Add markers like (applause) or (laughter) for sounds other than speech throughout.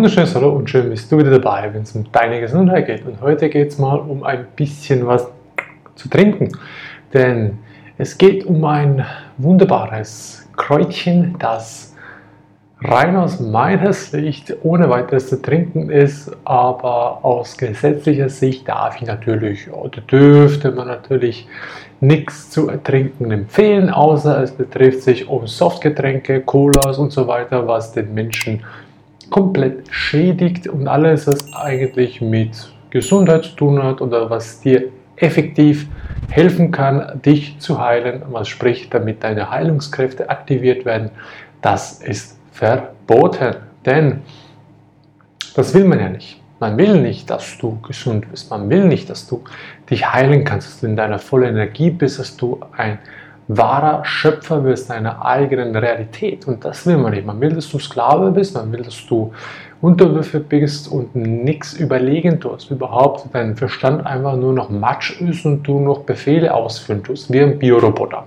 wunderschönes Hallo und schön bist du wieder dabei, wenn es um deine Gesundheit geht. Und heute geht es mal um ein bisschen was zu trinken. Denn es geht um ein wunderbares Kräutchen, das rein aus meiner Sicht ohne weiteres zu trinken ist, aber aus gesetzlicher Sicht darf ich natürlich oder dürfte man natürlich nichts zu trinken empfehlen, außer es betrifft sich um Softgetränke, Colas und so weiter, was den Menschen komplett schädigt und alles, was eigentlich mit Gesundheit zu tun hat oder was dir effektiv helfen kann, dich zu heilen, was spricht, damit deine Heilungskräfte aktiviert werden, das ist verboten. Denn das will man ja nicht. Man will nicht, dass du gesund bist. Man will nicht, dass du dich heilen kannst, dass du in deiner vollen Energie bist, dass du ein wahrer Schöpfer wirst deiner eigenen Realität. Und das will man nicht. Man will, dass du Sklave bist, man will, dass du Unterwürfe bist und nichts überlegen tust. Überhaupt dein Verstand einfach nur noch Matsch ist und du noch Befehle ausführen tust, wie ein Bioroboter.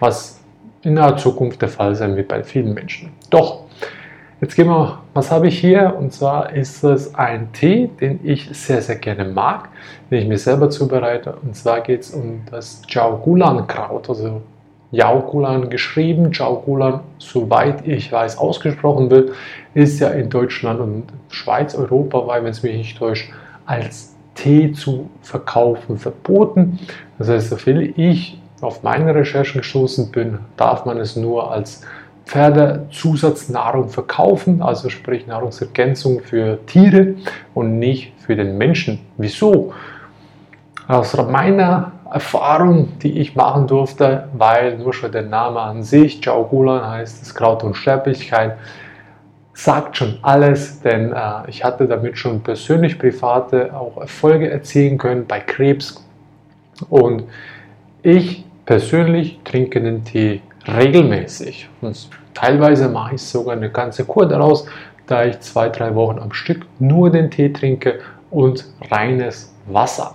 Was in der Zukunft der Fall sein wird bei vielen Menschen. Doch, jetzt gehen wir, was habe ich hier? Und zwar ist es ein Tee, den ich sehr, sehr gerne mag, den ich mir selber zubereite. Und zwar geht es um das Jaugulan-Kraut, also Jaugulan geschrieben. Jaugulan, soweit ich weiß, ausgesprochen wird, ist ja in Deutschland und Schweiz, europaweit, wenn es mich nicht täuscht, als Tee zu verkaufen verboten. Das heißt, soviel ich auf meine Recherchen gestoßen bin, darf man es nur als Pferdezusatznahrung verkaufen, also sprich Nahrungsergänzung für Tiere und nicht für den Menschen. Wieso? Aus meiner Erfahrung, die ich machen durfte, weil nur schon der Name an sich, Jaugulan heißt das Kraut und Sterblichkeit, sagt schon alles, denn äh, ich hatte damit schon persönlich private auch Erfolge erzielen können bei Krebs und ich persönlich trinke den Tee regelmäßig. Und teilweise mache ich sogar eine ganze Kur daraus, da ich zwei, drei Wochen am Stück nur den Tee trinke und reines Wasser.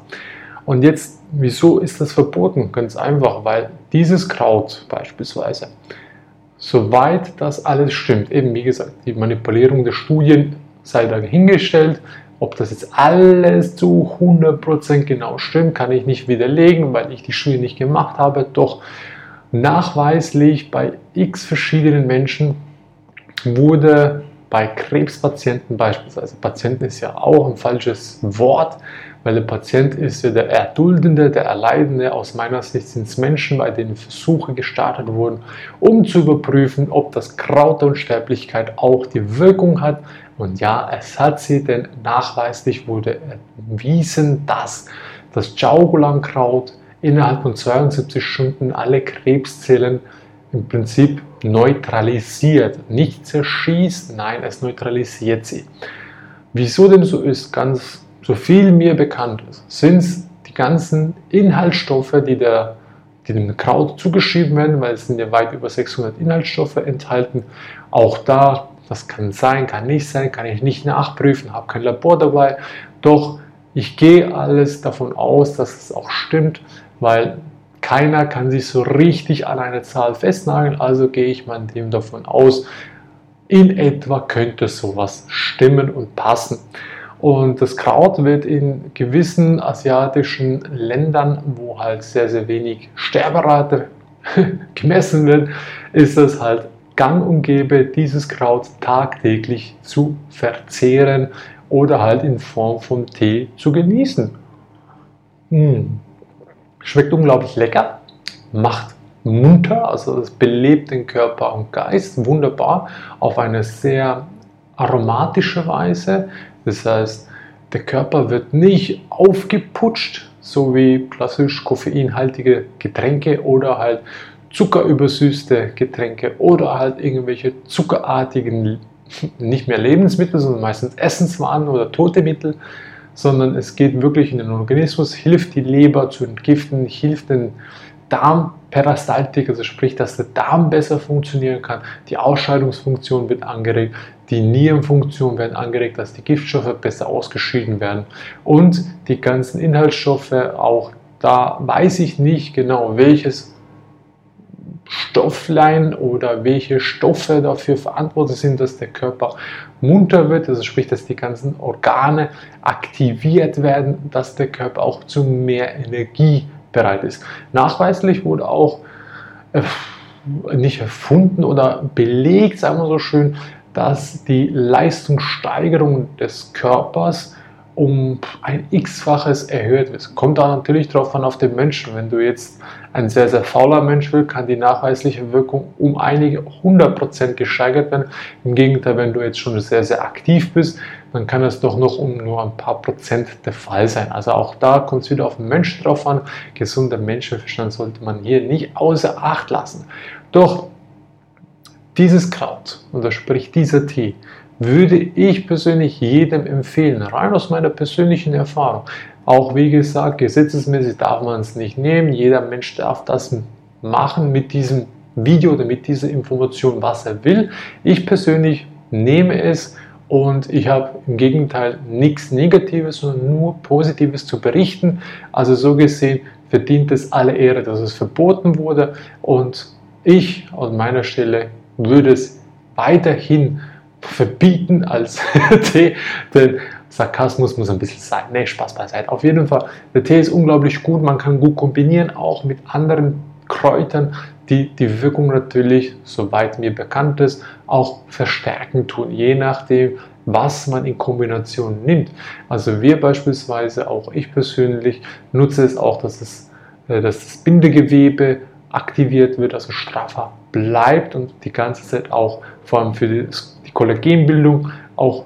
Und jetzt, wieso ist das verboten? Ganz einfach, weil dieses Kraut beispielsweise, soweit das alles stimmt, eben wie gesagt, die Manipulierung der Studien sei dahingestellt, ob das jetzt alles zu 100% genau stimmt, kann ich nicht widerlegen, weil ich die Studie nicht gemacht habe. Doch nachweislich bei x verschiedenen Menschen wurde bei Krebspatienten beispielsweise, Patienten ist ja auch ein falsches Wort, weil der Patient ist ja der Erduldende, der Erleidende. Aus meiner Sicht sind es Menschen, bei denen Versuche gestartet wurden, um zu überprüfen, ob das Kraut der Unsterblichkeit auch die Wirkung hat. Und ja, es hat sie, denn nachweislich wurde erwiesen, dass das Jaugulan-Kraut innerhalb von 72 Stunden alle Krebszellen im Prinzip neutralisiert. Nicht zerschießt, nein, es neutralisiert sie. Wieso dem so ist, ganz so viel mir bekannt ist, sind es die ganzen Inhaltsstoffe, die, der, die dem Kraut zugeschrieben werden, weil es sind ja weit über 600 Inhaltsstoffe enthalten. Auch da, das kann sein, kann nicht sein, kann ich nicht nachprüfen, habe kein Labor dabei. Doch ich gehe alles davon aus, dass es auch stimmt, weil keiner kann sich so richtig an eine Zahl festnageln, also gehe ich mal dem davon aus, in etwa könnte sowas stimmen und passen. Und das Kraut wird in gewissen asiatischen Ländern, wo halt sehr, sehr wenig Sterberate (laughs) gemessen wird, ist es halt gang und gäbe, dieses Kraut tagtäglich zu verzehren oder halt in Form von Tee zu genießen. Hm. Schmeckt unglaublich lecker, macht munter, also es belebt den Körper und Geist wunderbar auf eine sehr aromatische Weise. Das heißt, der Körper wird nicht aufgeputscht, so wie klassisch koffeinhaltige Getränke oder halt zuckerübersüßte Getränke oder halt irgendwelche zuckerartigen, nicht mehr Lebensmittel, sondern meistens Essenswaren oder tote Mittel, sondern es geht wirklich in den Organismus, hilft die Leber zu entgiften, hilft den Darmperistaltik, also sprich, dass der Darm besser funktionieren kann, die Ausscheidungsfunktion wird angeregt, die Nierenfunktion wird angeregt, dass die Giftstoffe besser ausgeschieden werden. Und die ganzen Inhaltsstoffe, auch da weiß ich nicht genau, welches Stofflein oder welche Stoffe dafür verantwortlich sind, dass der Körper munter wird, also sprich, dass die ganzen Organe aktiviert werden, dass der Körper auch zu mehr Energie bereit ist. Nachweislich wurde auch äh, nicht erfunden oder belegt, sagen wir so schön, dass die Leistungssteigerung des Körpers um ein x-faches erhöht wird. Kommt da natürlich drauf an auf den Menschen. Wenn du jetzt ein sehr, sehr fauler Mensch bist, kann die nachweisliche Wirkung um einige 100% gesteigert werden. Im Gegenteil, wenn du jetzt schon sehr, sehr aktiv bist, dann kann es doch noch um nur ein paar Prozent der Fall sein. Also auch da kommt es wieder auf den Menschen drauf an. Gesunder Menschenverstand sollte man hier nicht außer Acht lassen. Doch dieses Kraut, oder sprich dieser Tee, würde ich persönlich jedem empfehlen, rein aus meiner persönlichen Erfahrung. Auch wie gesagt, gesetzesmäßig darf man es nicht nehmen. Jeder Mensch darf das machen mit diesem Video oder mit dieser Information, was er will. Ich persönlich nehme es und ich habe im Gegenteil nichts Negatives, sondern nur Positives zu berichten. Also so gesehen verdient es alle Ehre, dass es verboten wurde und ich an meiner Stelle würde es weiterhin verbieten als (laughs) Tee, denn Sarkasmus muss ein bisschen sein. Ne, Spaß beiseite. Auf jeden Fall, der Tee ist unglaublich gut, man kann gut kombinieren, auch mit anderen Kräutern, die die Wirkung natürlich, soweit mir bekannt ist, auch verstärken tun, je nachdem, was man in Kombination nimmt. Also wir beispielsweise, auch ich persönlich, nutze es auch, dass, es, äh, dass das Bindegewebe aktiviert wird, also straffer bleibt und die ganze Zeit auch vor allem für die, die Kollagenbildung auch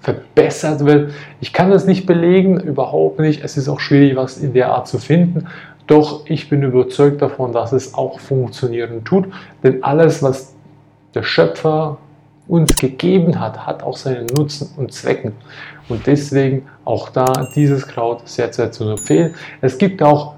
verbessert wird. Ich kann das nicht belegen, überhaupt nicht. Es ist auch schwierig, was in der Art zu finden. Doch ich bin überzeugt davon, dass es auch funktionieren tut. Denn alles, was der Schöpfer uns gegeben hat, hat auch seinen Nutzen und Zwecken. Und deswegen auch da dieses Kraut sehr, sehr zu empfehlen. Es gibt auch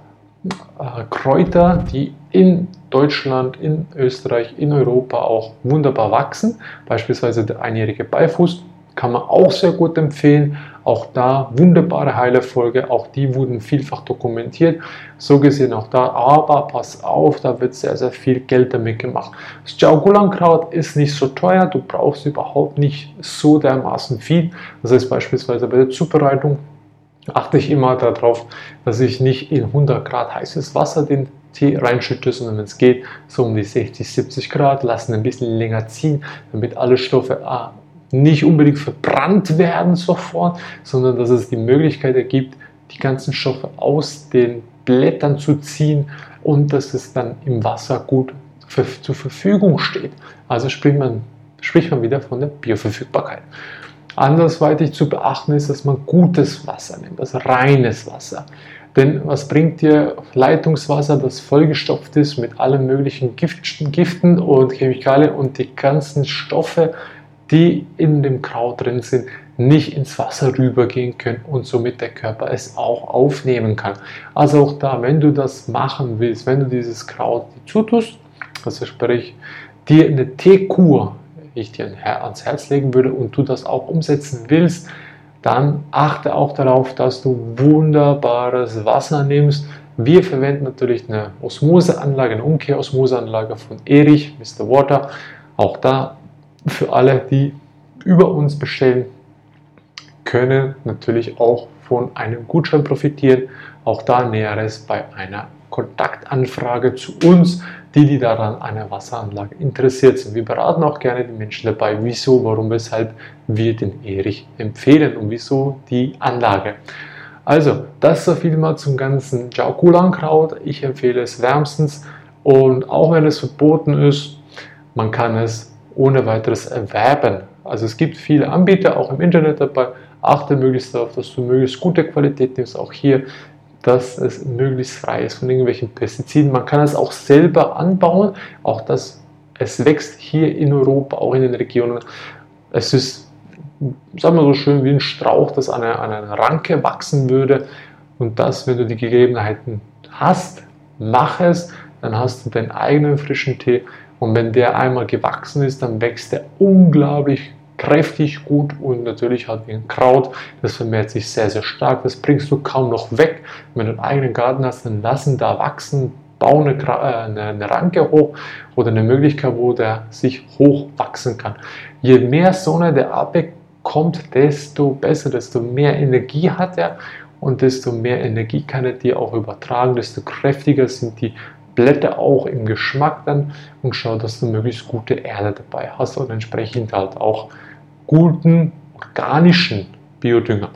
äh, Kräuter, die in Deutschland, in Österreich, in Europa auch wunderbar wachsen. Beispielsweise der einjährige Beifuß kann man auch sehr gut empfehlen. Auch da wunderbare Heilerfolge, auch die wurden vielfach dokumentiert. So gesehen auch da, aber pass auf, da wird sehr, sehr viel Geld damit gemacht. Das Jiaogulan-Kraut ist nicht so teuer, du brauchst überhaupt nicht so dermaßen viel. Das heißt beispielsweise bei der Zubereitung achte ich immer darauf, dass ich nicht in 100 Grad heißes Wasser den Tee reinschütte, sondern wenn es geht, so um die 60, 70 Grad, lassen ein bisschen länger ziehen, damit alle Stoffe ah, nicht unbedingt verbrannt werden sofort, sondern dass es die Möglichkeit ergibt, die ganzen Stoffe aus den Blättern zu ziehen und dass es dann im Wasser gut für, zur Verfügung steht. Also spricht man, spricht man wieder von der Bioverfügbarkeit. Andersweitig zu beachten ist, dass man gutes Wasser nimmt, also reines Wasser. Denn was bringt dir Leitungswasser, das vollgestopft ist mit allen möglichen Giften und Chemikalien und die ganzen Stoffe, die in dem Kraut drin sind, nicht ins Wasser rübergehen können und somit der Körper es auch aufnehmen kann. Also auch da, wenn du das machen willst, wenn du dieses Kraut zutust, also sprich dir eine Teekur, ich dir ans Herz legen würde und du das auch umsetzen willst, dann achte auch darauf, dass du wunderbares Wasser nimmst. Wir verwenden natürlich eine Osmoseanlage, eine Umkehrosmoseanlage von Erich, Mr. Water. Auch da für alle, die über uns bestellen, können natürlich auch von einem Gutschein profitieren. Auch da Näheres bei einer Kontaktanfrage zu uns, die, die daran an einer Wasseranlage interessiert sind. Wir beraten auch gerne die Menschen dabei, wieso, warum, weshalb wir den Erich empfehlen und wieso die Anlage. Also, das so viel mal zum ganzen Jiaogulan-Kraut. Ich empfehle es wärmstens und auch wenn es verboten ist, man kann es ohne weiteres erwerben. Also es gibt viele Anbieter auch im Internet dabei. Achte möglichst darauf, dass du möglichst gute Qualität nimmst. Auch hier, dass es möglichst frei ist von irgendwelchen Pestiziden. Man kann es auch selber anbauen. Auch das, es wächst hier in Europa, auch in den Regionen. Es ist, sagen wir so schön, wie ein Strauch, das an einer, an einer Ranke wachsen würde. Und das, wenn du die Gegebenheiten hast, mach es. Dann hast du deinen eigenen frischen Tee und wenn der einmal gewachsen ist, dann wächst er unglaublich kräftig gut und natürlich hat wie ein Kraut, das vermehrt sich sehr, sehr stark. Das bringst du kaum noch weg. Wenn du einen eigenen Garten hast, dann lassen da wachsen bau eine, äh, eine, Ranke hoch oder eine Möglichkeit, wo der sich hochwachsen kann. Je mehr Sonne der abbekommt, desto besser, desto mehr Energie hat er und desto mehr Energie kann er dir auch übertragen, desto kräftiger sind die Blätter auch im Geschmack dann und schau, dass du möglichst gute Erde dabei hast und entsprechend halt auch guten organischen Biodünger.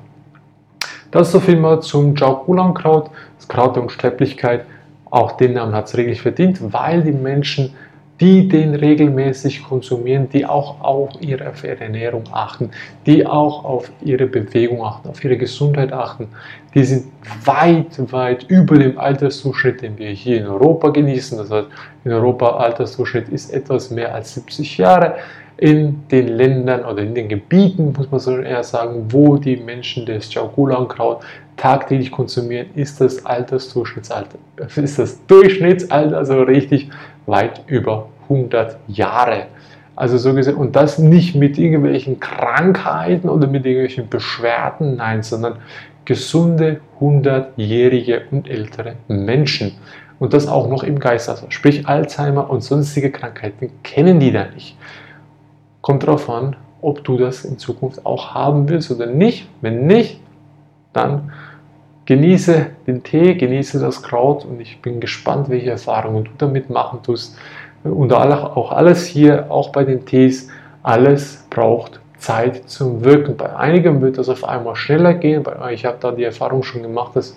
Das so viel mal zum Jaukulankraut, das Kraut der Unsterblichkeit. Auch den Namen hat es wirklich verdient, weil die Menschen, die den regelmäßig konsumieren, die auch auf ihre Ernährung achten, die auch auf ihre Bewegung achten, auf ihre Gesundheit achten, die sind weit, weit über dem Alterszuschnitt, den wir hier in Europa genießen. Das heißt, in Europa Alterszuschnitt ist etwas mehr als 70 Jahre in den Ländern oder in den Gebieten, muss man so eher sagen, wo die Menschen das Chaukulankraut tagtäglich konsumieren, ist das Altersdurchschnittsalter, ist das Durchschnittsalter also richtig weit über 100 Jahre. Also so gesehen, und das nicht mit irgendwelchen Krankheiten oder mit irgendwelchen Beschwerden, nein, sondern gesunde 100-jährige und ältere Menschen. Und das auch noch im Geist, also sprich Alzheimer und sonstige Krankheiten kennen die da nicht. Kommt darauf an, ob du das in Zukunft auch haben willst oder nicht. Wenn nicht, dann genieße den Tee, genieße das Kraut und ich bin gespannt, welche Erfahrungen du damit machen tust. Und auch alles hier, auch bei den Tees, alles braucht Zeit zum Wirken. Bei einigen wird das auf einmal schneller gehen. Ich habe da die Erfahrung schon gemacht, dass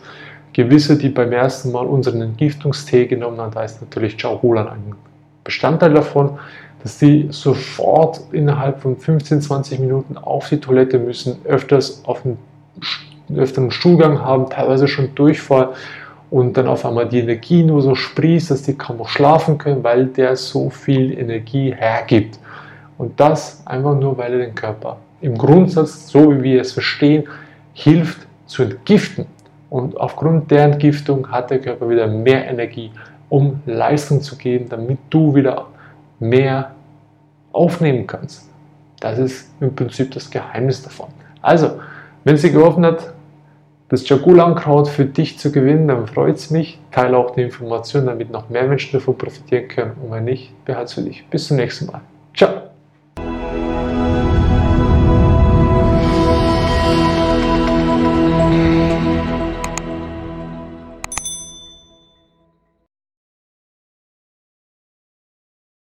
gewisse, die beim ersten Mal unseren Entgiftungstee genommen haben, da ist natürlich Chauhulan ein Bestandteil davon, dass die sofort innerhalb von 15, 20 Minuten auf die Toilette müssen, öfters auf einen, öfteren Stuhlgang haben, teilweise schon Durchfall und dann auf einmal die Energie nur so sprießt, dass die kaum noch schlafen können, weil der so viel Energie hergibt. Und das einfach nur, weil er den Körper im Grundsatz, so wie wir es verstehen, hilft zu entgiften. Und aufgrund der Entgiftung hat der Körper wieder mehr Energie, um Leistung zu geben, damit du wieder mehr aufnehmen kannst. Das ist im Prinzip das Geheimnis davon. Also, wenn sie geholfen hat, das Jagulankraut für dich zu gewinnen, dann freut es mich. Teile auch die Information, damit noch mehr Menschen davon profitieren können. Und wenn nicht, behalte es für dich. Bis zum nächsten Mal. Ciao.